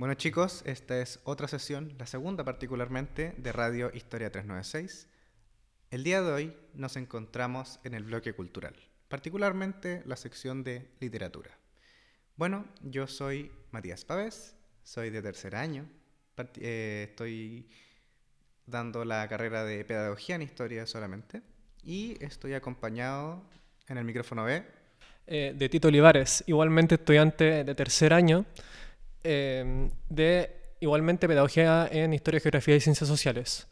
Bueno chicos, esta es otra sesión, la segunda particularmente, de Radio Historia 396. El día de hoy nos encontramos en el bloque cultural, particularmente la sección de literatura. Bueno, yo soy Matías Pávez, soy de tercer año, eh, estoy dando la carrera de pedagogía en historia solamente y estoy acompañado en el micrófono B. Eh, de Tito Olivares, igualmente estudiante de tercer año eh, de igualmente pedagogía en historia, geografía y ciencias sociales.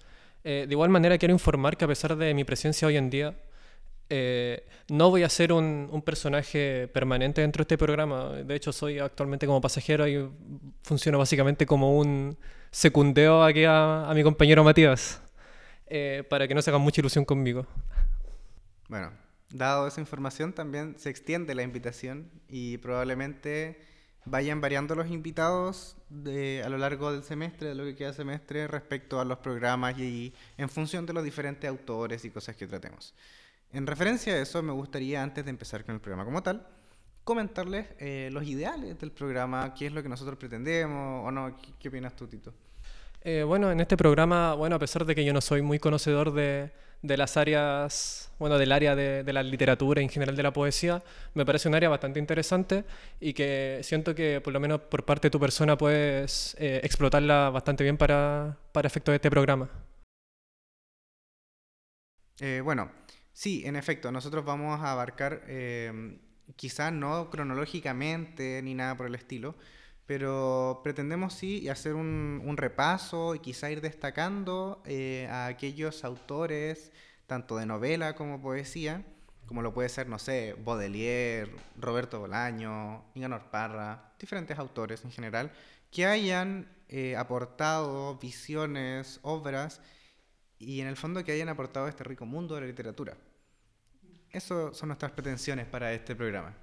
de igual manera quiero informar que a pesar de mi presencia hoy en día, no voy a ser un, un, personaje permanente dentro de este programa. De hecho, soy actualmente como pasajero y funciono básicamente como un secundeo aquí a, mi compañero Matías, eh, para que no se hagan mucha ilusión conmigo. Bueno, dado esa información, también se extiende la invitación y probablemente vayan variando los invitados a lo largo del semestre, de lo que queda semestre, respecto a los programas y en función de los diferentes autores y cosas que tratemos. En referencia a eso, me gustaría, antes de empezar con el programa como tal, comentarles eh, los ideales del programa, qué es lo que nosotros pretendemos o no. ¿Qué, opinas tú, Tito? Eh, bueno, en este programa, bueno, a pesar de que yo no soy muy conocedor de, las áreas, bueno, del área de, la literatura en general de la poesía, me parece un área bastante interesante y que siento que por lo menos por parte de tu persona puedes eh, explotarla bastante bien para, para efectos de este programa. bueno, sí, en efecto, nosotros vamos a abarcar quizás no cronológicamente ni nada por el estilo, pero pretendemos sí hacer un, repaso y quizá ir destacando eh, a aquellos autores, tanto de novela como poesía, como lo puede ser, no sé, Baudelaire, Roberto Bolaño, Nicanor Parra, diferentes autores en general, que hayan eh, aportado visiones, obras, y en el fondo que hayan aportado a este rico mundo de la literatura. Eso son nuestras pretensiones para este programa.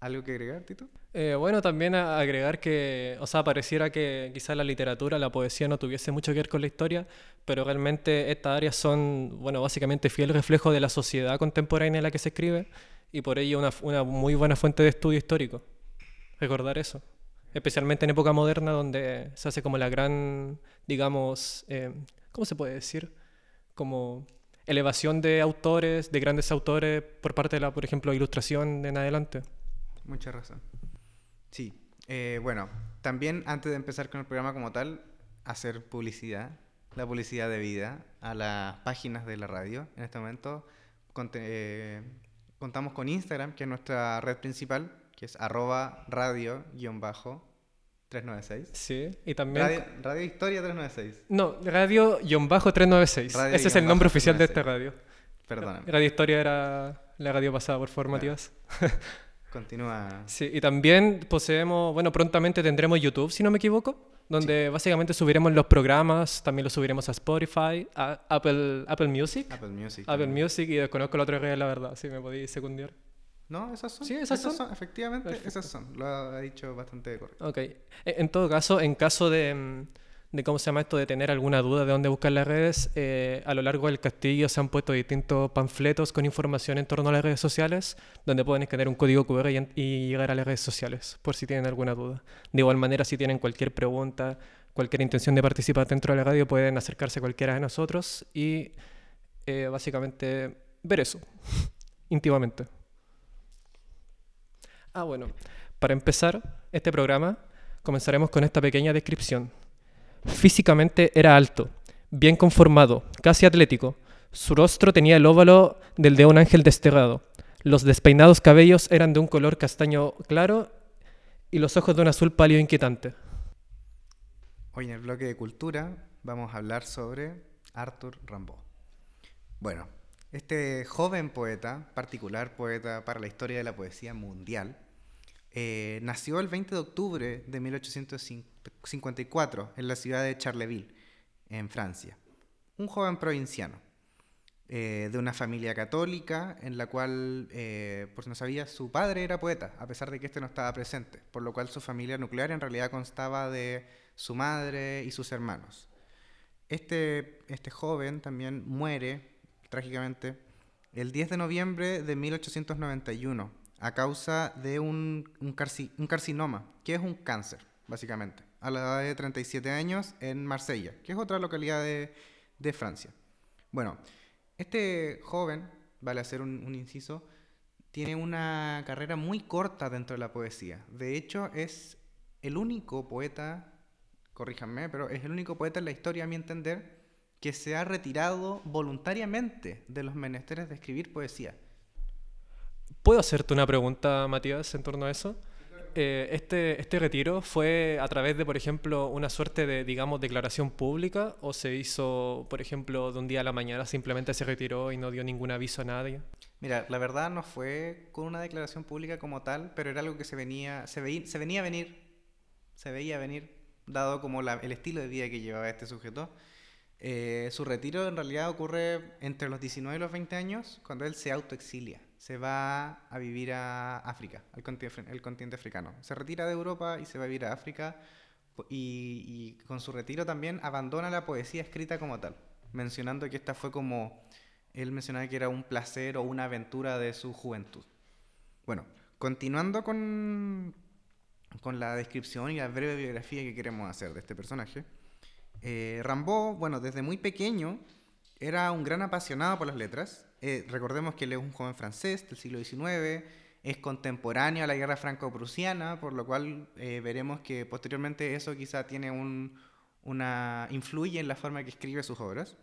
¿Algo que agregar, Tito? Eh, bueno, también agregar que, o sea, pareciera que quizás la literatura, la poesía no tuviese mucho que ver con la historia, pero realmente estas áreas son, bueno, básicamente fiel reflejo de la sociedad contemporánea en la que se escribe y por ello una, una muy buena fuente de estudio histórico. Recordar eso. Especialmente en época moderna donde se hace como la gran, digamos, eh, ¿cómo se puede decir? Como elevación de autores, de grandes autores, por parte de la, por ejemplo, ilustración en adelante. Mucha razón. Sí. Eh, bueno, también antes de empezar con el programa como tal, hacer publicidad, la publicidad de vida a las páginas de la radio. En este momento eh, contamos con Instagram, que es nuestra red principal, que es arroba radio-bajo 396. Sí, y también... Radio, Historia 396. No, Radio-396. Ese es el nombre oficial de esta radio. Perdóname. Radio Historia era la radio pasada por formativas. Continúa. Sí, y también poseemos, bueno, prontamente tendremos YouTube, si no me equivoco, donde básicamente subiremos los programas, también los subiremos a Spotify, a Apple, Apple Music. Apple Music. Apple Music y desconozco la otra red, la verdad, si me podéis secundar. ¿No? ¿Esas son? Sí, esas, son? Efectivamente, esas son. Lo ha dicho bastante correcto. Ok. E, en todo caso, en caso de, mm, de, ¿cómo se llama esto? De tener alguna duda de dónde buscar las redes, eh, a lo largo del castillo se han puesto distintos panfletos con información en torno a las redes sociales, donde pueden escanear un código QR y, y llegar a las redes sociales, por si tienen alguna duda. De igual manera, si tienen cualquier pregunta, cualquier intención de participar dentro de la radio, pueden acercarse a cualquiera de nosotros y eh, básicamente ver eso, íntimamente. Ah, bueno. Para empezar este programa, comenzaremos con esta pequeña descripción. Físicamente era alto, bien conformado, casi atlético. Su rostro tenía el óvalo del de un ángel desterrado. Los despeinados cabellos eran de un color castaño claro y los ojos de un azul pálido inquietante. Hoy en el bloque de cultura vamos a hablar sobre Arthur Rimbaud. Bueno, este joven poeta, particular poeta para la historia de la poesía mundial, eh, nació el 20 de octubre de 1854 en la ciudad de Charleville, en Francia. Un joven provinciano, eh, de una familia católica, en la cual, eh, por si no sabía, su padre era poeta, a pesar de que este no estaba presente, por lo cual su familia nuclear en realidad constaba de su madre y sus hermanos. Este, este joven también muere, trágicamente, el 10 de noviembre de 1891 a causa de un, un, carcinoma, que es un cáncer, básicamente. A la edad de 37 años en Marsella, que es otra localidad de, Francia. Bueno, este joven, vale hacer un, un inciso, tiene una carrera muy corta dentro de la poesía. De hecho, es el único poeta, corríjanme, pero es el único poeta en la historia, a mi entender, que se ha retirado voluntariamente de los menesteres de escribir poesía. ¿Puedo hacerte una pregunta, Matías, en torno a eso? Eh, este, ¿Este retiro fue a través de, por ejemplo, una suerte de, digamos, declaración pública o se hizo, por ejemplo, de un día a la mañana simplemente se retiró y no dio ningún aviso a nadie? Mira, la verdad no fue con una declaración pública como tal, pero era algo que se venía, se veía, se venía a venir, se veía venir, dado como la, el estilo de vida que llevaba este sujeto. Eh, su retiro en realidad ocurre entre los 19 y los 20 años, cuando él se autoexilia se va a vivir a África, al continente, africano. Se retira de Europa y se va a vivir a África y, con su retiro también abandona la poesía escrita como tal, mencionando que esta fue como, él mencionaba que era un placer o una aventura de su juventud. Bueno, continuando con, con la descripción y la breve biografía que queremos hacer de este personaje, eh, Rambaud, bueno, desde muy pequeño era un gran apasionado por las letras. Eh, recordemos que él es un joven francés del siglo XIX, es contemporáneo a la guerra franco-prusiana, por lo cual eh, veremos que posteriormente eso quizá tiene un, una influye en la forma que escribe sus obras.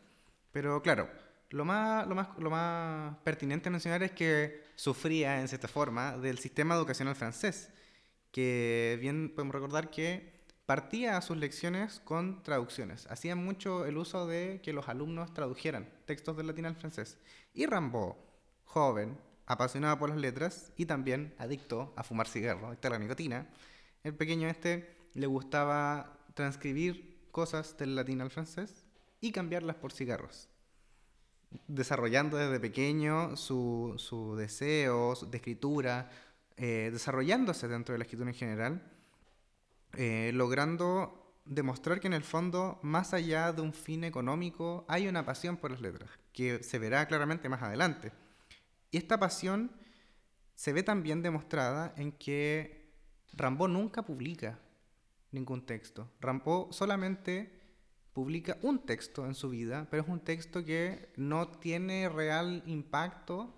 Pero claro, lo más, lo, más, lo más pertinente mencionar es que sufría en cierta forma del sistema educacional francés, que bien podemos recordar que partía a sus lecciones con traducciones. Hacía mucho el uso de que los alumnos tradujeran textos del latín al francés. Y Rambo, joven, apasionado por las letras y también adicto a fumar cigarro, esta la nicotina, el pequeño este le gustaba transcribir cosas del latín al francés y cambiarlas por cigarros. Desarrollando desde pequeño su, su deseo de escritura, eh, desarrollándose dentro de la escritura en general eh, logrando demostrar que en el fondo, más allá de un fin económico, hay una pasión por las letras, que se verá claramente más adelante. Y esta pasión se ve también demostrada en que Rambo nunca publica ningún texto. Rambo solamente publica un texto en su vida, pero es un texto que no tiene real impacto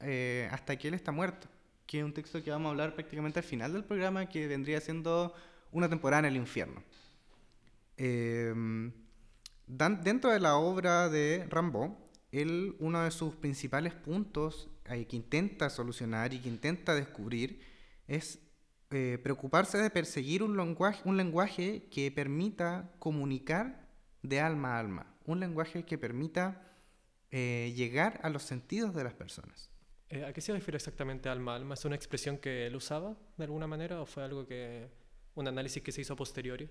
eh, hasta que él está muerto. Que es un texto que vamos a hablar prácticamente al final del programa, que vendría siendo una temporada en el infierno. Em, dentro de la obra de Rambo, él, uno de sus principales puntos eh, que intenta solucionar y que intenta descubrir es eh, preocuparse de perseguir un lenguaje, un lenguaje que permita comunicar de alma a alma, un lenguaje que permita eh, llegar a los sentidos de las personas. ¿A qué se refiere exactamente alma a alma? ¿Es una expresión que él usaba de alguna manera o fue algo que un análisis que se hizo a posteriori?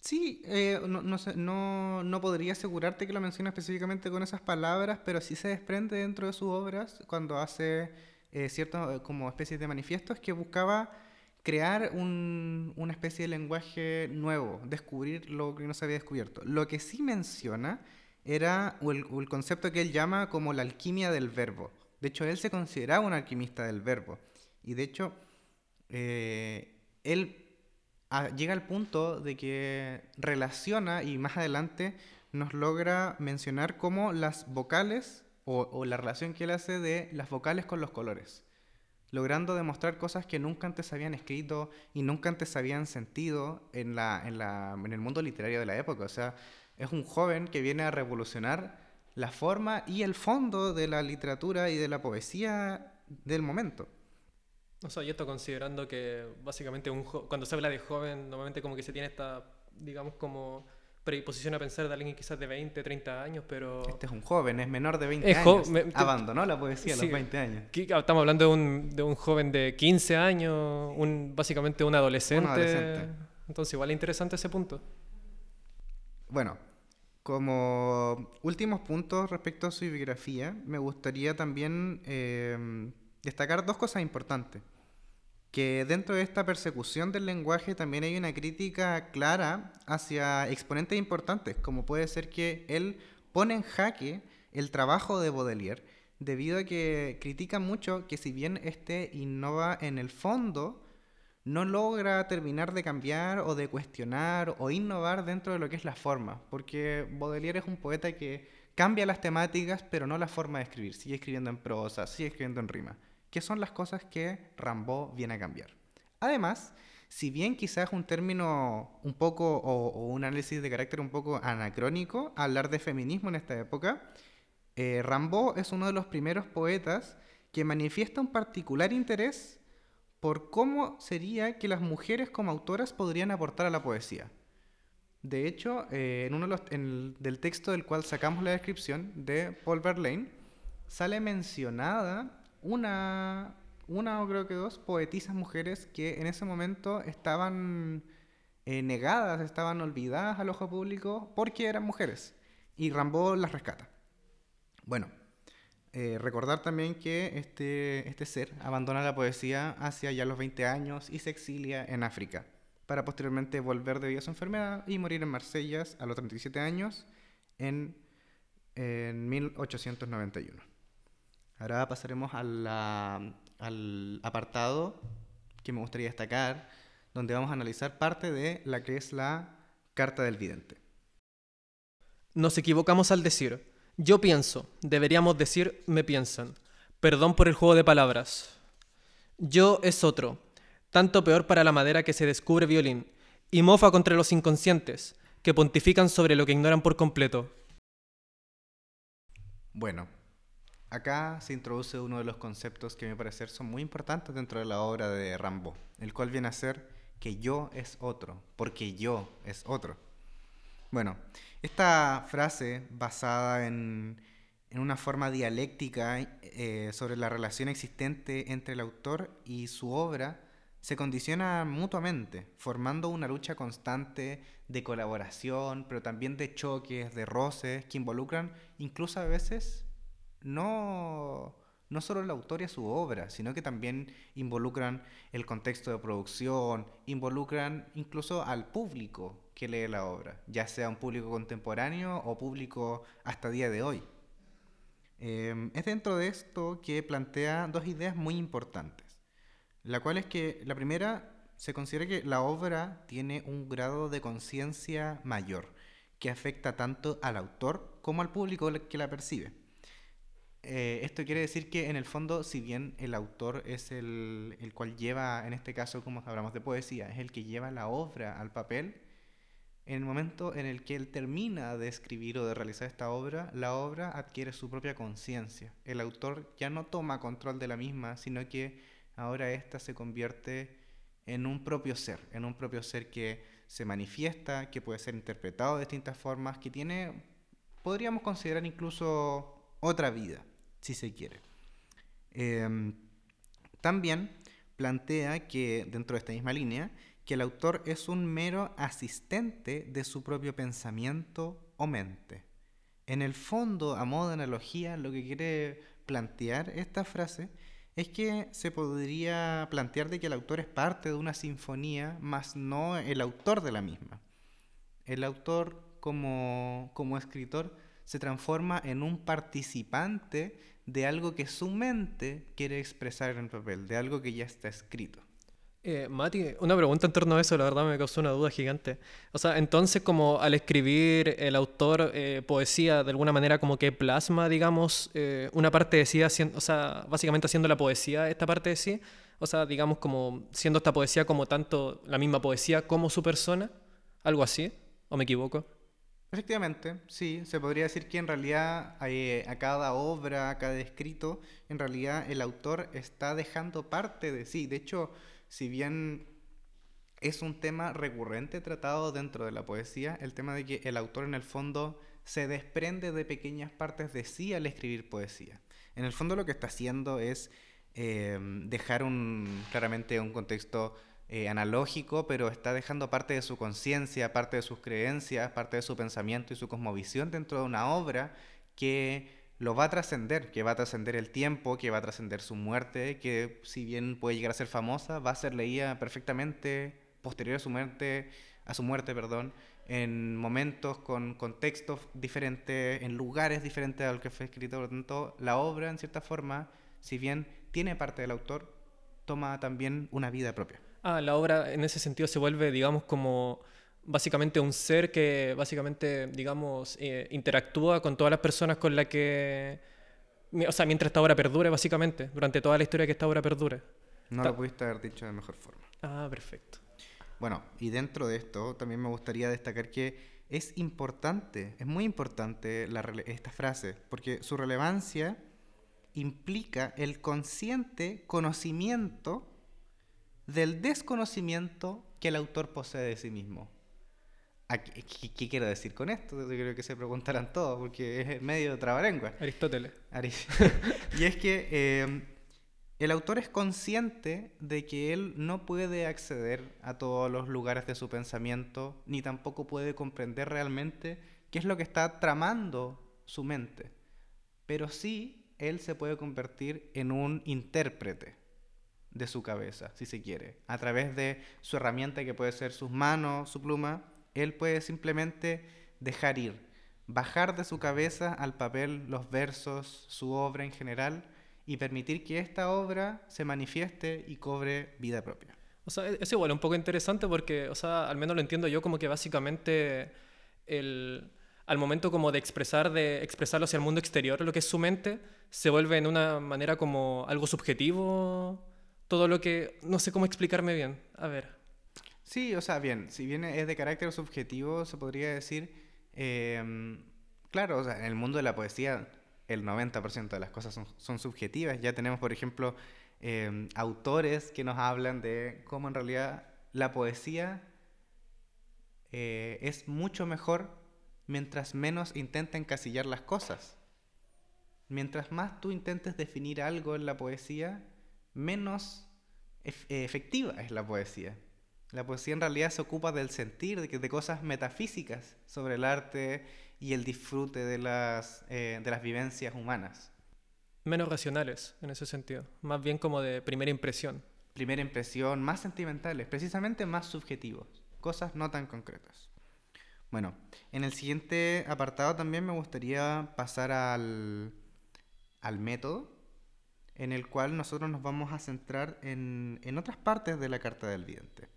Sí, eh, no, no, no, podría asegurarte que lo menciona específicamente con esas palabras, pero sí se desprende dentro de sus obras cuando hace eh, ciertos como especies de manifiestos que buscaba crear un, una especie de lenguaje nuevo, descubrir lo que no se había descubierto. Lo que sí menciona era el, el concepto que él llama como la alquimia del verbo. De hecho, él se consideraba un alquimista del verbo. Y de hecho, eh, él llega al punto de que relaciona y más adelante nos logra mencionar cómo las vocales o, la relación que él hace de las vocales con los colores, logrando demostrar cosas que nunca antes habían escrito y nunca antes habían sentido en, en el mundo literario de la época. O sea, es un joven que viene a revolucionar la forma y el fondo de la literatura y de la poesía del momento. O sea, y esto considerando que básicamente un cuando se habla de joven, normalmente como que se tiene esta, digamos, como predisposición a pensar de alguien quizás de 20, 30 años, pero... Este es un joven, es menor de 20 años. Abandonó la poesía a los 20 años. Estamos hablando de un, de un joven de 15 años, un, básicamente un adolescente. un adolescente. Entonces igual es interesante ese punto. Bueno, como últimos puntos respecto a su biografía, me gustaría también... Eh, destacar dos cosas importantes. Que dentro de esta persecución del lenguaje también hay una crítica clara hacia exponentes importantes, como puede ser que él pone en jaque el trabajo de Baudelaire, debido a que critica mucho que si bien este innova en el fondo, no logra terminar de cambiar o de cuestionar o innovar dentro de lo que es la forma, porque Baudelaire es un poeta que cambia las temáticas, pero no la forma de escribir. Sigue escribiendo en prosa, sigue escribiendo en rima, que son las cosas que Rambaud viene a cambiar. Además, si bien quizás un término un poco o, un análisis de carácter un poco anacrónico hablar de feminismo en esta época, eh, Rambaud es uno de los primeros poetas que manifiesta un particular interés por cómo sería que las mujeres como autoras podrían aportar a la poesía. De hecho, eh, en uno del texto del cual sacamos la descripción de Paul Verlaine, sale mencionada una, una o creo que dos poetisas mujeres que en ese momento estaban eh, negadas, estaban olvidadas al ojo público porque eran mujeres. Y Rambaud las rescata. Bueno, eh, recordar también que este, este ser abandona la poesía hacia ya los 20 años y se exilia en África, para posteriormente volver debido a su enfermedad y morir en Marsella a los 37 años en, en 1891. Ahora pasaremos al apartado que me gustaría destacar, donde vamos a analizar parte de la que es la Carta del Vidente. Nos equivocamos al decir, yo pienso, deberíamos decir, me piensan. Perdón por el juego de palabras. Yo es otro, tanto peor para la madera que se descubre violín, y mofa contra los inconscientes, que pontifican sobre lo que ignoran por completo. Bueno, Acá se introduce uno de los conceptos que me parece son muy importantes dentro de la obra de Rambo, el cual viene a ser que yo es otro, porque yo es otro. Bueno, esta frase basada en, una forma dialéctica eh, sobre la relación existente entre el autor y su obra se condiciona mutuamente, formando una lucha constante de colaboración, pero también de choques, de roces, que involucran incluso a veces no, no solo el autor y su obra, sino que también involucran el contexto de producción, involucran incluso al público que lee la obra, ya sea un público contemporáneo o público hasta día de hoy. Em, es dentro de esto que plantea dos ideas muy importantes, la cual es que la primera se considera que la obra tiene un grado de conciencia mayor, que afecta tanto al autor como al público que la percibe. Eh, esto quiere decir que en el fondo, si bien el autor es el, el, cual lleva, en este caso como hablamos de poesía, es el que lleva la obra al papel, en el momento en el que él termina de escribir o de realizar esta obra, la obra adquiere su propia conciencia. El autor ya no toma control de la misma, sino que ahora ésta se convierte en un propio ser, en un propio ser que se manifiesta, que puede ser interpretado de distintas formas, que tiene, podríamos considerar incluso otra vida si se quiere. Em, también plantea que, dentro de esta misma línea, que el autor es un mero asistente de su propio pensamiento o mente. En el fondo, a modo de analogía, lo que quiere plantear esta frase es que se podría plantear de que el autor es parte de una sinfonía, más no el autor de la misma. El autor como, como escritor se transforma en un participante de algo que su mente quiere expresar en el papel, de algo que ya está escrito. Eh, Mati, una pregunta en torno a eso, la verdad me causó una duda gigante. O sea, entonces como al escribir el autor eh, poesía, de alguna manera como que plasma, digamos, eh, una parte de sí, o sea, básicamente haciendo la poesía esta parte de sí, o sea, digamos como siendo esta poesía como tanto la misma poesía como su persona, algo así, ¿o me equivoco? Efectivamente, sí, se podría decir que en realidad eh, a cada obra, a cada escrito, en realidad el autor está dejando parte de sí. De hecho, si bien es un tema recurrente tratado dentro de la poesía, el tema de que el autor en el fondo se desprende de pequeñas partes de sí al escribir poesía. En el fondo lo que está haciendo es eh, dejar un, claramente un contexto eh, analógico, pero está dejando parte de su conciencia, parte de sus creencias, parte de su pensamiento y su cosmovisión dentro de una obra que lo va a trascender, que va a trascender el tiempo, que va a trascender su muerte, que si bien puede llegar a ser famosa, va a ser leída perfectamente posterior a su muerte, a su muerte, perdón, en momentos con contextos diferentes, en lugares diferentes a los que fue escrito. Por lo tanto, la obra, en cierta forma, si bien tiene parte del autor, toma también una vida propia. Ah, la obra en ese sentido se vuelve, digamos, como básicamente un ser que básicamente, digamos, eh, interactúa con todas las personas con las que... O sea, mientras esta obra perdure, básicamente, durante toda la historia que esta obra perdure. No lo pudiste haber dicho de mejor forma. Ah, perfecto. Bueno, y dentro de esto también me gustaría destacar que es importante, es muy importante esta frase, porque su relevancia implica el consciente conocimiento del desconocimiento que el autor posee de sí mismo. ¿Qué, quiero decir con esto? Yo creo que se preguntarán todos, porque es medio de trabalengua. Aristóteles. y es que eh, el autor es consciente de que él no puede acceder a todos los lugares de su pensamiento, ni tampoco puede comprender realmente qué es lo que está tramando su mente. Pero sí, él se puede convertir en un intérprete de su cabeza, si se quiere, a través de su herramienta que puede ser sus manos, su pluma, él puede simplemente dejar ir, bajar de su cabeza al papel los versos, su obra en general, y permitir que esta obra se manifieste y cobre vida propia. O sea, es igual un poco interesante porque, o sea, al menos lo entiendo yo como que básicamente el, al momento como de expresar, de expresarlo hacia el mundo exterior, lo que es su mente, se vuelve en una manera como algo subjetivo, todo lo que, no sé cómo explicarme bien, a ver. Sí, o sea, bien, si bien es de carácter subjetivo, se podría decir, em, claro, o sea, en el mundo de la poesía el 90% de las cosas son, subjetivas. Ya tenemos, por ejemplo, em, autores que nos hablan de cómo en realidad la poesía eh, es mucho mejor mientras menos intenta encasillar las cosas. Mientras más tú intentes definir algo en la poesía, menos efectiva es la poesía. La poesía en realidad se ocupa del sentir, de, de cosas metafísicas sobre el arte y el disfrute de las, eh, de las vivencias humanas. Menos racionales en ese sentido, más bien como de primera impresión. Primera impresión, más sentimentales, precisamente más subjetivos, cosas no tan concretas. Bueno, en el siguiente apartado también me gustaría pasar al, al método, en el cual nosotros nos vamos a centrar en, en otras partes de la carta del vidente.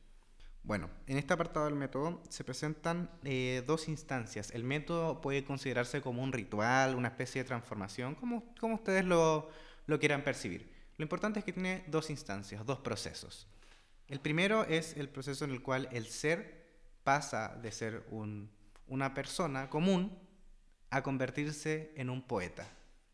Bueno, en este apartado del método se presentan eh, dos instancias. El método puede considerarse como un ritual, una especie de transformación, como, como ustedes lo, lo quieran percibir. Lo importante es que tiene dos instancias, dos procesos. El primero es el proceso en el cual el ser pasa de ser un, una persona común a convertirse en un poeta.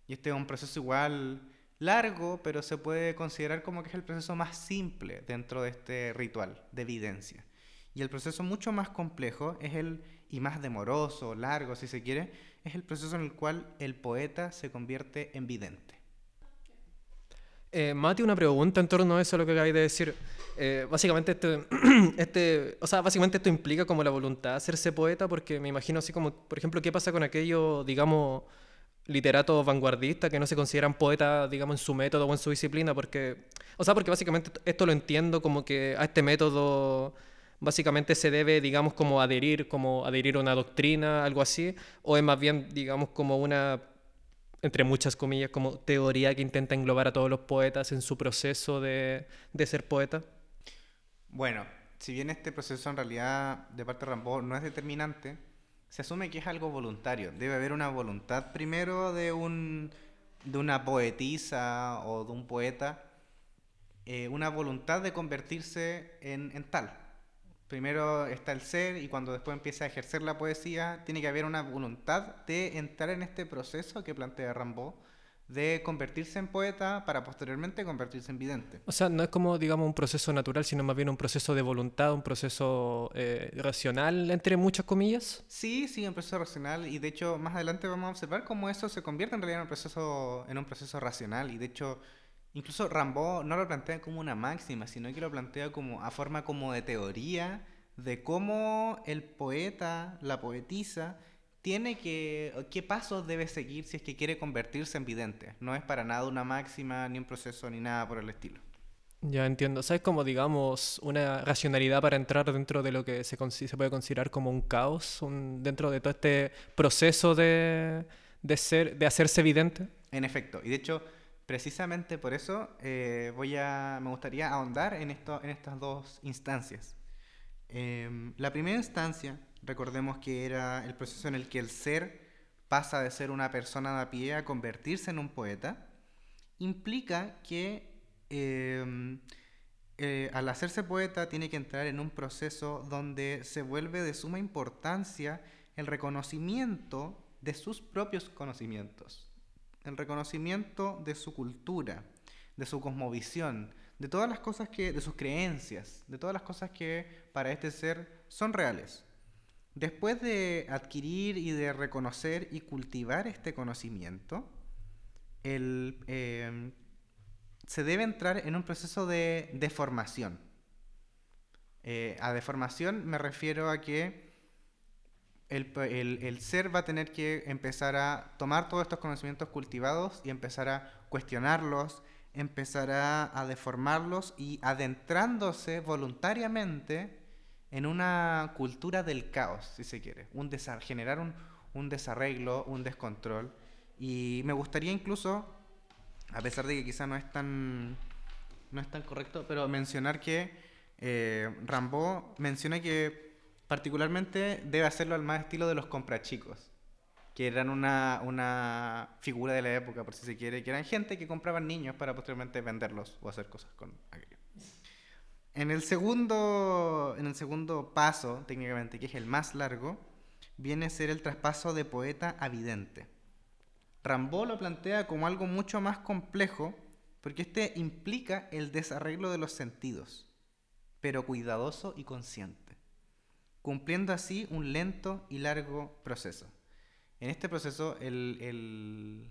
Y este es un proceso igual largo, pero se puede considerar como que es el proceso más simple dentro de este ritual de evidencia. Y el proceso mucho más complejo es el, y más demoroso, largo si se quiere, es el proceso en el cual el poeta se convierte en vidente. Eh, Mati, una pregunta en torno a eso, lo que acabáis de decir. Eh, básicamente, este, este, o sea, básicamente esto implica como la voluntad de hacerse poeta, porque me imagino así como, por ejemplo, ¿qué pasa con aquello, digamos, literatos vanguardistas que no se consideran poetas, digamos, en su método o en su disciplina, porque, o sea, porque básicamente esto lo entiendo como que a este método básicamente se debe, digamos, como adherir, como adherir a una doctrina, algo así, o es más bien, digamos, como una, entre muchas comillas, como teoría que intenta englobar a todos los poetas en su proceso de, de ser poeta? Bueno, si bien este proceso en realidad de parte de Rambo no es determinante, se asume que es algo voluntario. Debe haber una voluntad primero de, un, de una poetisa o de un poeta, eh, una voluntad de convertirse en, en, tal. Primero está el ser y cuando después empieza a ejercer la poesía, tiene que haber una voluntad de entrar en este proceso que plantea Rambaud de convertirse en poeta para posteriormente convertirse en vidente. O sea, no es como, digamos, un proceso natural, sino más bien un proceso de voluntad, un proceso eh, racional, entre muchas comillas. Sí, sí, un proceso racional y de hecho más adelante vamos a observar cómo eso se convierte en realidad en un proceso, en un proceso racional y de hecho incluso Rambo no lo plantea como una máxima, sino que lo plantea como a forma como de teoría de cómo el poeta, la poetisa, tiene que, qué pasos debe seguir si es que quiere convertirse en vidente. No es para nada una máxima, ni un proceso, ni nada por el estilo. Ya entiendo. ¿Sabes como, digamos, una racionalidad para entrar dentro de lo que se, se puede considerar como un caos, dentro de todo este proceso de, de, ser, de hacerse evidente? En efecto. Y de hecho, Precisamente por eso eh, voy a, me gustaría ahondar en, esto, en estas dos instancias. Em, la primera instancia, recordemos que era el proceso en el que el ser pasa de ser una persona de a pie a convertirse en un poeta, implica que em, eh, al hacerse poeta tiene que entrar en un proceso donde se vuelve de suma importancia el reconocimiento de sus propios conocimientos el reconocimiento de su cultura, de su cosmovisión, de todas las cosas que, de sus creencias, de todas las cosas que para este ser son reales. Después de adquirir y de reconocer y cultivar este conocimiento, eh, se debe entrar en un proceso de deformación. Eh, a deformación me refiero a que el, ser va a tener que empezar a tomar todos estos conocimientos cultivados y empezar a cuestionarlos, empezar a, deformarlos y adentrándose voluntariamente en una cultura del caos, si se quiere, un generar un, un desarreglo, un descontrol. Y me gustaría incluso, a pesar de que quizá no es tan, no es tan correcto, pero mencionar que eh, Rambo menciona que Particularmente debe hacerlo al más estilo de los comprachicos, que eran una, una figura de la época, por si se quiere, que eran gente que compraban niños para posteriormente venderlos o hacer cosas con aquello. En el segundo, en el segundo paso, técnicamente, que es el más largo, viene a ser el traspaso de poeta a vidente. Rambaud lo plantea como algo mucho más complejo, porque este implica el desarreglo de los sentidos, pero cuidadoso y consciente cumpliendo así un lento y largo proceso. En este proceso, el,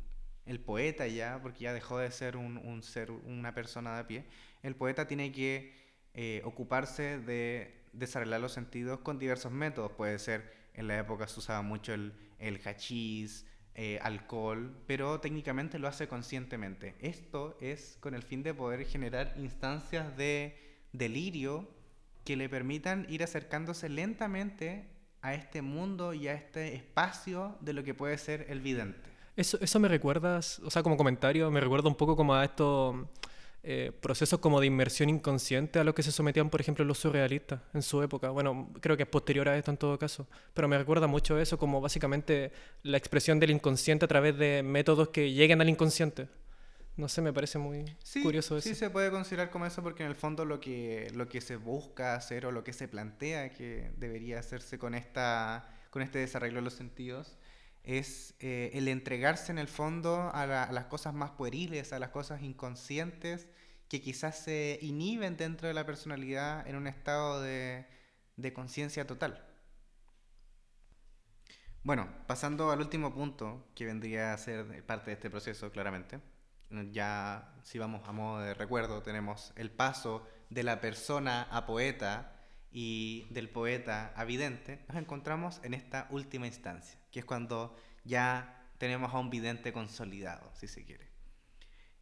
poeta ya, porque ya dejó de ser un, ser, una persona de a pie, el poeta tiene que eh, ocuparse de desarrollar los sentidos con diversos métodos. Puede ser, en la época se usaba mucho el, el hachís, eh, alcohol, pero técnicamente lo hace conscientemente. Esto es con el fin de poder generar instancias de delirio que le permitan ir acercándose lentamente a este mundo y a este espacio de lo que puede ser el vidente. Eso, eso me recuerdas, o sea, como comentario, me recuerda un poco como a estos eh, procesos como de inmersión inconsciente a los que se sometían, por ejemplo, los surrealistas en su época. Bueno, creo que es posterior a esto en todo caso, pero me recuerda mucho eso como básicamente la expresión del inconsciente a través de métodos que lleguen al inconsciente. No sé, me parece muy curioso eso. Sí, se puede considerar como eso porque en el fondo lo que, lo que se busca hacer o lo que se plantea que debería hacerse con, esta, con este desarrollo de los sentidos es eh, el entregarse en el fondo a, las cosas más pueriles, a las cosas inconscientes que quizás se inhiben dentro de la personalidad en un estado de, de conciencia total. Bueno, pasando al último punto que vendría a ser parte de este proceso, claramente ya si vamos a modo de recuerdo, tenemos el paso de la persona a poeta y del poeta a vidente, nos encontramos en esta última instancia, que es cuando ya tenemos a un vidente consolidado, si se quiere.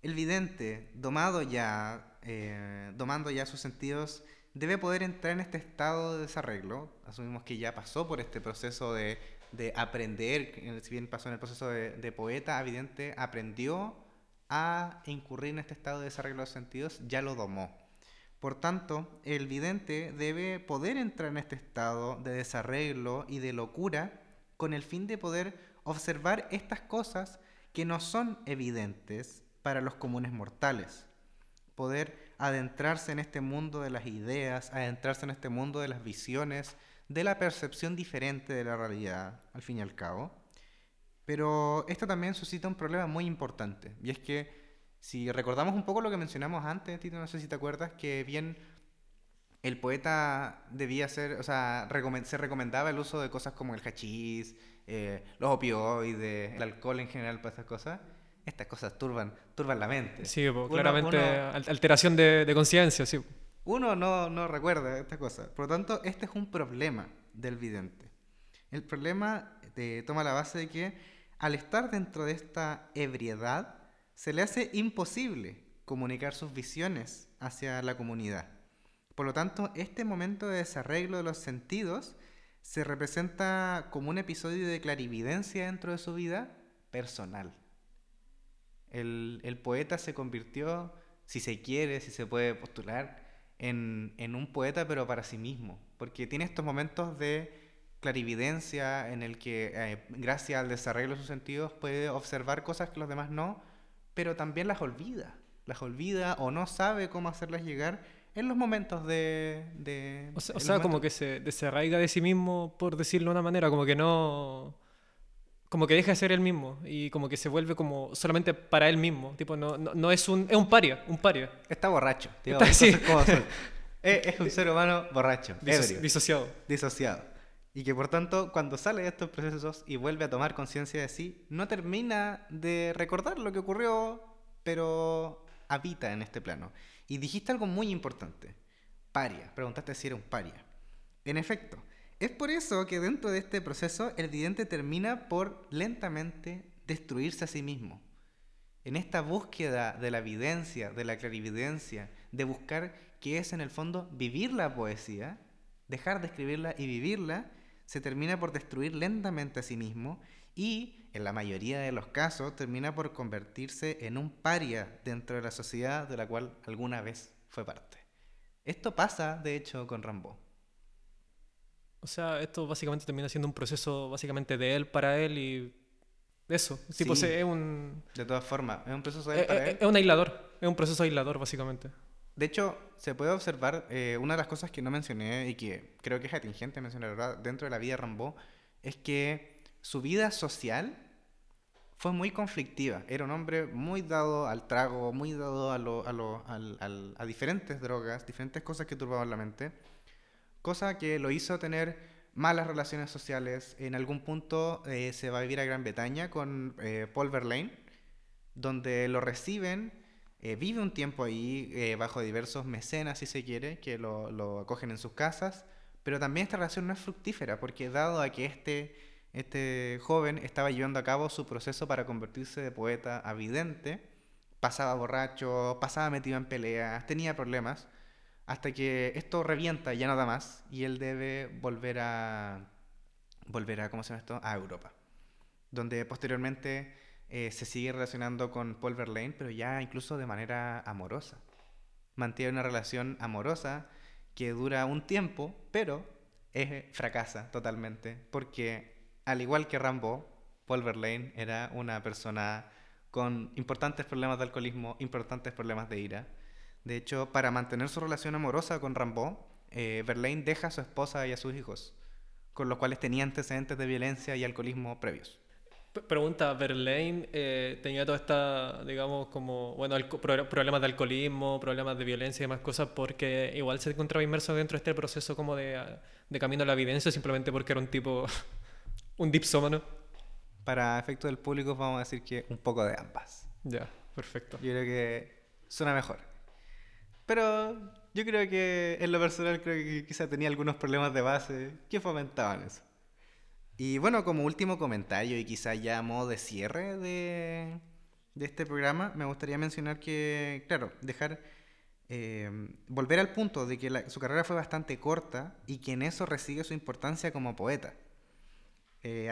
El vidente, domado ya, eh, domando ya sus sentidos, debe poder entrar en este estado de desarreglo. Asumimos que ya pasó por este proceso de, de aprender, si bien pasó en el proceso de, poeta a vidente, aprendió a incurrir en este estado de desarrollo de sentidos, ya lo domó. Por tanto, el vidente debe poder entrar en este estado de desarreglo y de locura con el fin de poder observar estas cosas que no son evidentes para los comunes mortales. Poder adentrarse en este mundo de las ideas, adentrarse en este mundo de las visiones, de la percepción diferente de la realidad, al fin y al cabo pero esto también suscita un problema muy importante, y es que si recordamos un poco lo que mencionamos antes, Tito, no sé si te acuerdas, que bien el poeta debía ser, o sea, se recomendaba el uso de cosas como el hachís, eh, los opioides, el alcohol en general para estas cosas. Estas cosas turban, turban la mente. Sí, claramente alteración de, de conciencia, sí. Uno no, no recuerda estas cosas. Por lo tanto, este es un problema del vidente. El problema eh, toma la base de que al estar dentro de esta ebriedad, se le hace imposible comunicar sus visiones hacia la comunidad. Por lo tanto, este momento de desarreglo de los sentidos se representa como un episodio de clarividencia dentro de su vida personal. El, poeta se convirtió, si se quiere, si se puede postular, en, un poeta pero para sí mismo, porque tiene estos momentos de clarividencia en el que, eh, gracias al desarrollo de sus sentidos, puede observar cosas que los demás no, pero también las olvida. Las olvida o no sabe cómo hacerlas llegar en los momentos de... de O sea, o como que se desarraiga de sí mismo, por decirlo de una manera, como que no... Como que deja de ser él mismo y como que se vuelve como solamente para él mismo. Tipo, no, no, no es un... Es un paria, un paria. Está borracho. digo, Está- sí. como es un ser humano borracho, Diso- ebrio, disociado. disociado. Y que por tanto, cuando sale de estos procesos y vuelve a tomar conciencia de sí, no termina de recordar lo que ocurrió, pero habita en este plano. Y dijiste algo muy importante. Paria. Preguntaste si era un paria. En efecto, es por eso que dentro de este proceso el vidente termina por lentamente destruirse a sí mismo. En esta búsqueda de la evidencia, de la clarividencia, de buscar qué es en el fondo vivir la poesía, dejar de escribirla y vivirla, se termina por destruir lentamente a sí mismo y, en la mayoría de los casos, termina por convertirse en un paria dentro de la sociedad de la cual alguna vez fue parte. Esto pasa, de hecho, con Rambo. O sea, esto básicamente termina siendo un proceso básicamente de él para él y eso. Tipo, Sí. es un... De todas formas, es un proceso de Es, él para es- él. es un aislador. Es un proceso aislador, básicamente. De hecho, se puede observar, eh, una de las cosas que no mencioné y que creo que es atingente mencionar dentro de la vida de Rambo, es que su vida social fue muy conflictiva. Era un hombre muy dado al trago, muy dado a diferentes drogas, diferentes cosas que turbaban la mente, cosa que lo hizo tener malas relaciones sociales. En algún punto eh, se va a vivir a Gran Bretaña con eh, Paul Verlaine, donde lo reciben, eh, vive un tiempo ahí eh, bajo diversos mecenas, si se quiere, que lo, acogen en sus casas, pero también esta relación no es fructífera, porque dado a que este, este joven estaba llevando a cabo su proceso para convertirse de poeta a vidente, pasaba borracho, pasaba metido en peleas, tenía problemas, hasta que esto revienta, ya no da más, y él debe volver a, volver a, ¿cómo se llama esto? A Europa, donde posteriormente eh, se sigue relacionando con Paul Verlaine, pero ya incluso de manera amorosa. Mantiene una relación amorosa que dura un tiempo, pero eh, fracasa totalmente, porque al igual que Rambo, Paul Verlaine era una persona con importantes problemas de alcoholismo, importantes problemas de ira. De hecho, para mantener su relación amorosa con Rambo, eh, Verlaine deja a su esposa y a sus hijos, con los cuales tenía antecedentes de violencia y alcoholismo previos. Pregunta, Verlaine eh, tenía toda esta, digamos, como, bueno, problemas de alcoholismo, problemas de violencia y demás cosas, porque igual se encontraba inmerso dentro de este proceso como de, de camino a la evidencia, simplemente porque era un tipo, un dipsómano. Para efecto del público vamos a decir que un poco de ambas. Ya, perfecto. Yo creo que suena mejor. Pero yo creo que en lo personal creo que quizá tenía algunos problemas de base que fomentaban eso. Y bueno, como último comentario y quizá ya modo de cierre de, este programa, me gustaría mencionar que, claro, dejar, eh, volver al punto de que su carrera fue bastante corta y que en eso resigue su importancia como poeta. Eh,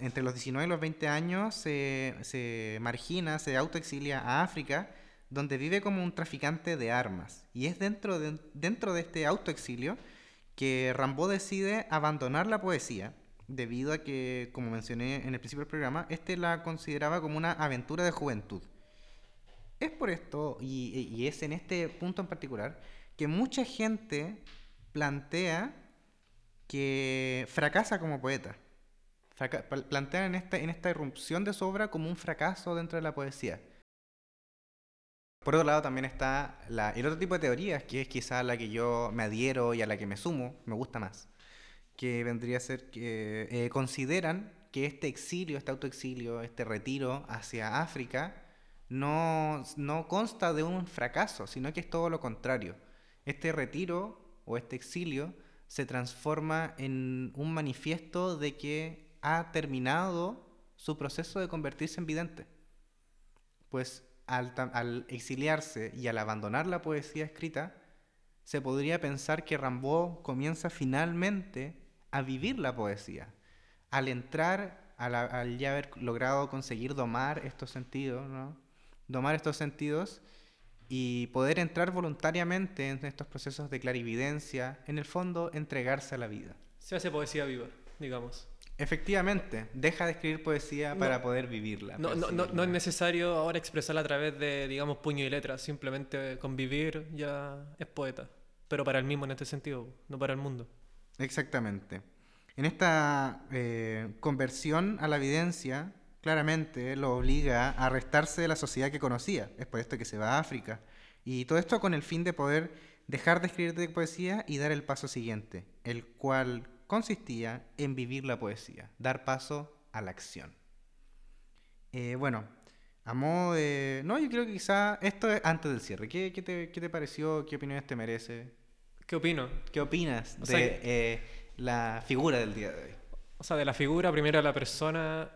entre los 19 y los 20 años se, margina, se autoexilia a África, donde vive como un traficante de armas. Y es dentro de, dentro de este autoexilio que Rambaud decide abandonar la poesía, debido a que, como mencioné en el principio del programa, este la consideraba como una aventura de juventud. Es por esto, y, y es en este punto en particular, que mucha gente plantea que fracasa como poeta. Fraca- plantean en esta, en esta irrupción de su obra como un fracaso dentro de la poesía. Por otro lado también está la- el otro tipo de teorías, que es quizá la que yo me adhiero y a la que me sumo, me gusta más, que vendría a ser que eh, consideran que este exilio, este autoexilio, este retiro hacia África, no, no consta de un fracaso, sino que es todo lo contrario. Este retiro o este exilio se transforma en un manifiesto de que ha terminado su proceso de convertirse en vidente. Pues al, al exiliarse y al abandonar la poesía escrita, se podría pensar que Rambaud comienza finalmente a vivir la poesía. Al entrar, al, al ya haber logrado conseguir domar estos sentidos, ¿no? domar estos sentidos y poder entrar voluntariamente en estos procesos de clarividencia, en el fondo entregarse a la vida. Se hace poesía viva, digamos. Efectivamente, deja de escribir poesía para poder vivirla. No, no, no, es necesario ahora expresarla a través de, digamos, puño y letra, simplemente convivir ya es poeta, pero para el mismo en este sentido, no para el mundo. Exactamente. En esta eh, conversión a la evidencia, claramente lo obliga a restarse de la sociedad que conocía. Es por esto que se va a África. Y todo esto con el fin de poder dejar de escribir de poesía y dar el paso siguiente, el cual consistía en vivir la poesía, dar paso a la acción. Eh, bueno, a modo de... No, yo creo que quizá esto es antes del cierre. ¿Qué, te, pareció? ¿Qué opiniones te merece? ¿Qué opino? ¿Qué opinas de eh, la figura del día de hoy? O sea, de la figura, primero la persona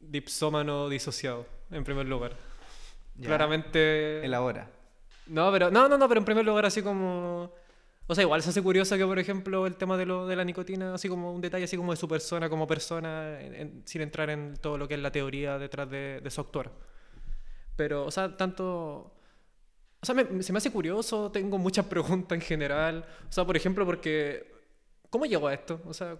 dipsómano disociado, en primer lugar. Claramente. Elabora. No, pero. No, no, no, pero en primer lugar, así como. O sea, igual se hace curioso que, por ejemplo, el tema de, lo, de la nicotina, así como un detalle así como de su persona como persona, sin entrar en todo lo que es la teoría detrás de, su actor. Pero, o sea, tanto... O sea, se me hace curioso, tengo muchas preguntas en general. O sea, por ejemplo, porque... ¿Cómo llegó a esto? O sea,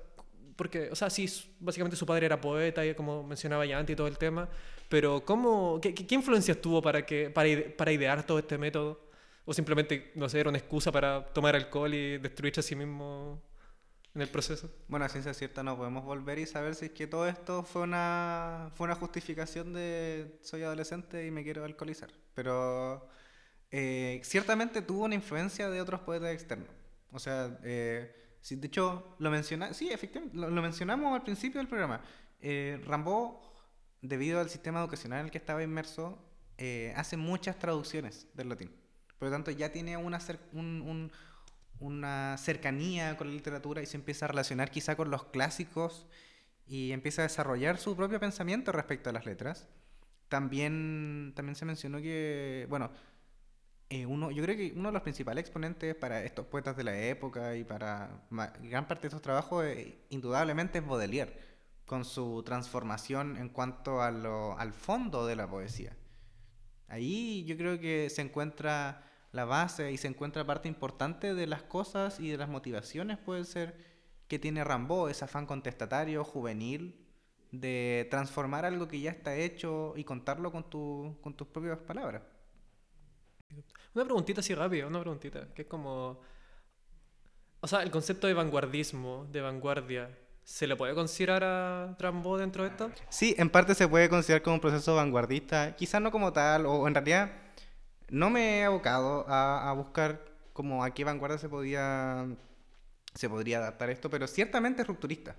porque, o sea, sí, básicamente su padre era poeta, y como mencionaba ya antes y todo el tema, pero ¿cómo, qué, qué influencias tuvo para, que, para, para idear todo este método? ¿O simplemente, no sé, era una excusa para tomar alcohol y destruirse a sí mismo en el proceso? Bueno, a ciencia cierta no podemos volver y saber si es que todo esto fue una, fue una justificación de soy adolescente y me quiero alcoholizar. Pero eh, ciertamente tuvo una influencia de otros poetas externos. O sea, eh, de hecho, lo, menciona, sí, efectivamente, lo, mencionamos al principio del programa. Eh, Rambo, debido al sistema educacional en el que estaba inmerso, eh, hace muchas traducciones del latín. Por lo tanto, ya tiene una, una cercanía con la literatura y se empieza a relacionar quizá con los clásicos y empieza a desarrollar su propio pensamiento respecto a las letras. También, también se mencionó que, bueno, eh, uno, yo creo que uno de los principales exponentes para estos poetas de la época y para gran parte de estos trabajos, eh, indudablemente es Baudelaire, con su transformación en cuanto al fondo de la poesía. Ahí yo creo que se encuentra la base y se encuentra parte importante de las cosas y de las motivaciones, puede ser, que tiene Rambo, ese afán contestatario, juvenil, de transformar algo que ya está hecho y contarlo con, tu, con tus propias palabras. Una preguntita así rápida, una preguntita, que es como... O sea, el concepto de vanguardismo, de vanguardia, ¿se le puede considerar a Rambo dentro de esto? Sí, en parte se puede considerar como un proceso vanguardista, quizás no como tal, o en realidad no me he abocado a, a buscar como a qué vanguardia se podía se podría adaptar esto, pero ciertamente es rupturista.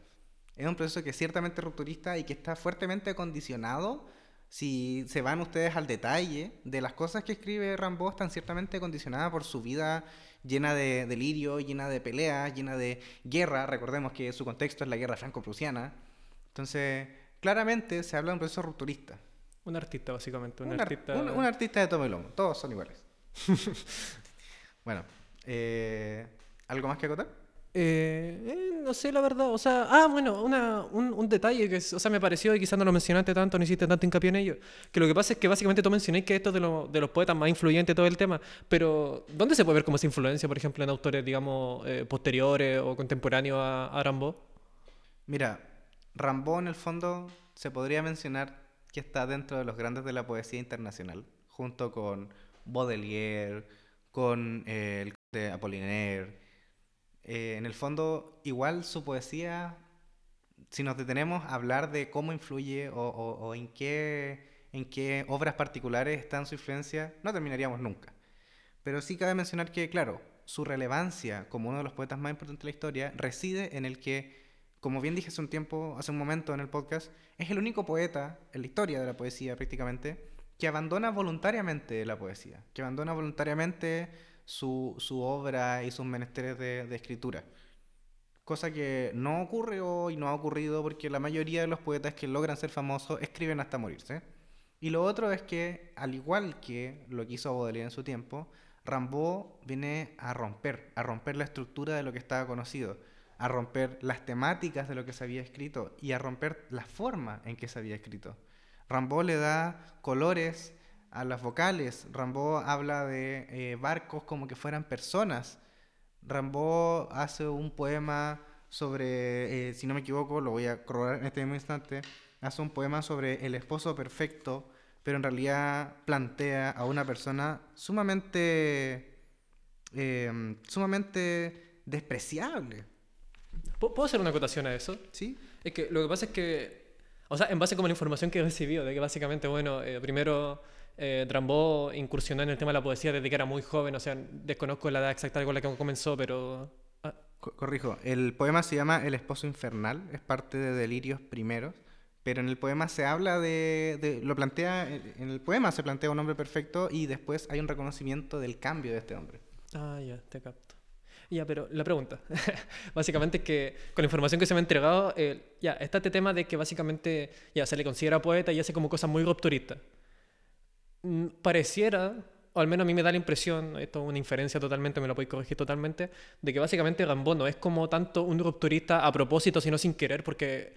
Es un proceso que es ciertamente rupturista y que está fuertemente condicionado si se van ustedes al detalle de las cosas que escribe Rambo, están ciertamente condicionadas por su vida llena de delirio, llena de peleas, llena de guerra. Recordemos que su contexto es la guerra franco-prusiana. Entonces, claramente se habla de un proceso rupturista. Un artista, básicamente. Un, artista... un, artista de todo el lomo. Todos son iguales. bueno, eh, ¿algo más que acotar? Eh, eh, no sé, la verdad. O sea, ah, bueno, una, un, detalle que o sea, me pareció y quizás no lo mencionaste tanto, no hiciste tanto hincapié en ello. Que lo que pasa es que básicamente tú mencioné que esto es de, de los poetas más influyentes todo el tema. Pero, ¿dónde se puede ver como esa influencia, por ejemplo, en autores, digamos, eh, posteriores o contemporáneos a, a Rambo? Mira, Rambo en el fondo se podría mencionar que está dentro de los grandes de la poesía internacional, junto con Baudelaire, con el de Apollinaire eh, en el fondo, igual su poesía, si nos detenemos a hablar de cómo influye o, en, qué, en qué obras particulares está su influencia, no terminaríamos nunca. Pero sí cabe mencionar que, claro, su relevancia como uno de los poetas más importantes de la historia reside en el que, como bien dije hace un tiempo, hace un momento en el podcast, es el único poeta en la historia de la poesía prácticamente que abandona voluntariamente la poesía, que abandona voluntariamente su, su obra y sus menesteres de, escritura. Cosa que no ocurre hoy, no ha ocurrido porque la mayoría de los poetas que logran ser famosos escriben hasta morirse. Y lo otro es que, al igual que lo que hizo Baudelaire en su tiempo, Rimbaud viene a romper, a romper la estructura de lo que estaba conocido, a romper las temáticas de lo que se había escrito y a romper la forma en que se había escrito. Rimbaud le da colores a las vocales. Rambo habla de eh, barcos como que fueran personas. Rambo hace un poema sobre, eh, si no me equivoco, lo voy a corroborar en este mismo instante, hace un poema sobre el esposo perfecto, pero en realidad plantea a una persona sumamente, eh, sumamente despreciable. ¿Puedo hacer una acotación a eso? Sí. Es que lo que pasa es que, o sea, en base como la información que he recibido, de que básicamente, bueno, eh, primero eh, Drambo incursionó en el tema de la poesía desde que era muy joven, o sea, desconozco la edad exacta con la que comenzó, pero... Ah. Corrijo, el poema se llama El esposo infernal, es parte de Delirios Primeros, pero en el poema se habla de, de, lo plantea, en el poema se plantea un hombre perfecto y después hay un reconocimiento del cambio de este hombre. Ah, ya, te capto. Ya, pero la pregunta, básicamente es que con la información que se me ha entregado, eh, ya, está este tema de que básicamente ya se le considera poeta y hace como cosas muy rupturistas. Mm, pareciera, o al menos a mí me da la impresión, esto es una inferencia totalmente, me lo podéis corregir totalmente, de que básicamente Rambo no es como tanto un rupturista a propósito, sino sin querer, porque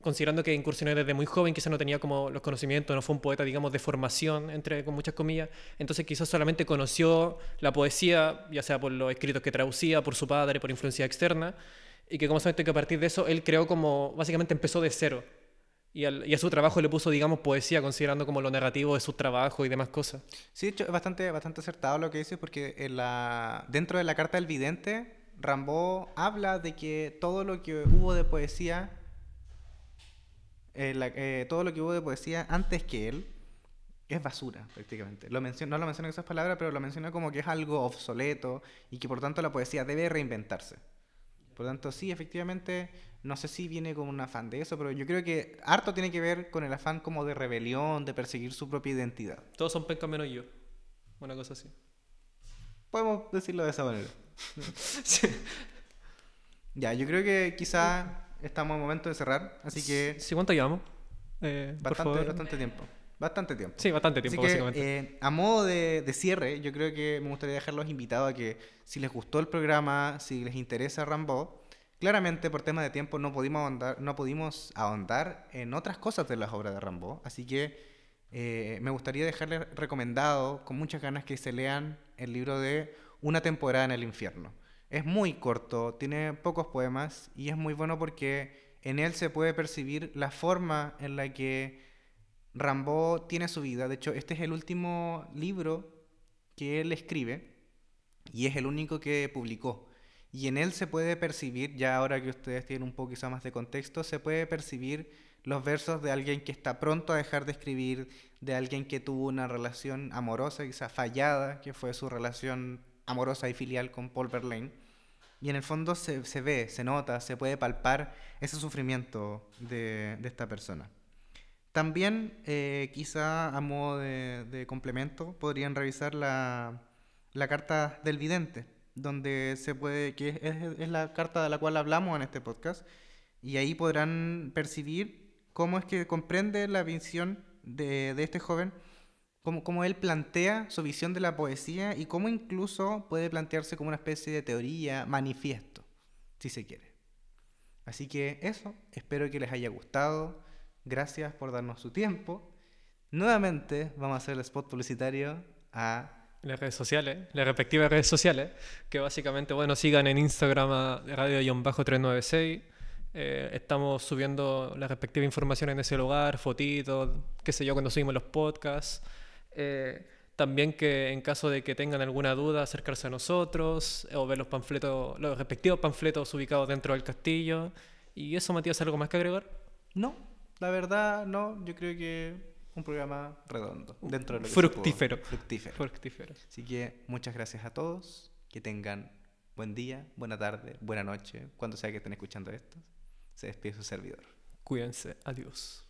considerando que incursionó desde muy joven, quizás no tenía como los conocimientos, no fue un poeta, digamos, de formación, entre con muchas comillas, entonces quizás solamente conoció la poesía, ya sea por los escritos que traducía, por su padre, por influencia externa, y que como que a partir de eso él creó como, básicamente empezó de cero, y, a su trabajo le puso, digamos, poesía, considerando como lo negativo de su trabajo y demás cosas. Sí, de hecho, es bastante, bastante acertado lo que dices, porque en la, dentro de la carta del vidente, Rambo habla de que todo lo que hubo de poesía eh, eh, todo lo que hubo de poesía antes que él es basura, prácticamente. Lo menciona, no lo menciona con esas palabras, pero lo menciona como que es algo obsoleto y que por tanto la poesía debe reinventarse. Por tanto, sí, efectivamente, no sé si viene con un afán de eso, pero yo creo que harto tiene que ver con el afán como de rebelión, de perseguir su propia identidad. Todos son pencas menos yo. Una cosa así. Podemos decirlo de esa manera. Ya, yo creo que quizá estamos en momento de cerrar, así que... ¿Sí cuánto llevamos? Eh, bastante, bastante tiempo. Bastante tiempo. Sí, bastante tiempo, básicamente. Eh, a modo de, de, cierre, yo creo que me gustaría dejarlos invitados a que si les gustó el programa, si les interesa Rambo, claramente por tema de tiempo no pudimos ahondar, no pudimos ahondar en otras cosas de las obras de Rambo. Así que eh, me gustaría dejarles recomendado, con muchas ganas, que se lean el libro de Una temporada en el infierno. Es muy corto, tiene pocos poemas y es muy bueno porque en él se puede percibir la forma en la que Rambo tiene su vida. De hecho, este es el último libro que él escribe y es el único que publicó. Y en él se puede percibir, ya ahora que ustedes tienen un poco más de contexto, se puede percibir los versos de alguien que está pronto a dejar de escribir, de alguien que tuvo una relación amorosa, quizá fallada, que fue su relación amorosa y filial con Paul Verlaine. Y en el fondo se, se ve, se nota, se puede palpar ese sufrimiento de, de esta persona. También, eh, quizá a modo de, complemento, podrían revisar la, la, carta del vidente, donde se puede, que es, es, la carta de la cual hablamos en este podcast, y ahí podrán percibir cómo es que comprende la visión de, de este joven cómo, él plantea su visión de la poesía y cómo incluso puede plantearse como una especie de teoría, manifiesto, si se quiere. Así que eso, espero que les haya gustado. Gracias por darnos su tiempo. Nuevamente vamos a hacer el spot publicitario a las redes sociales, las respectivas redes sociales, que básicamente, bueno, sigan en Instagram a radio-396. Eh, estamos subiendo la respectiva información en ese lugar, fotitos, qué sé yo, cuando subimos los podcasts. Eh, también que en caso de que tengan alguna duda, acercarse a nosotros o ver los panfletos, los respectivos panfletos ubicados dentro del castillo. ¿Y eso, Matías, algo más que agregar? No, la verdad, no. Yo creo que un programa redondo. Dentro de lo que Fructífero. Fructífero. Fructífero. Así que muchas gracias a todos. Que tengan buen día, buena tarde, buena noche, cuando sea que estén escuchando esto. Se despide su servidor. Cuídense. Adiós.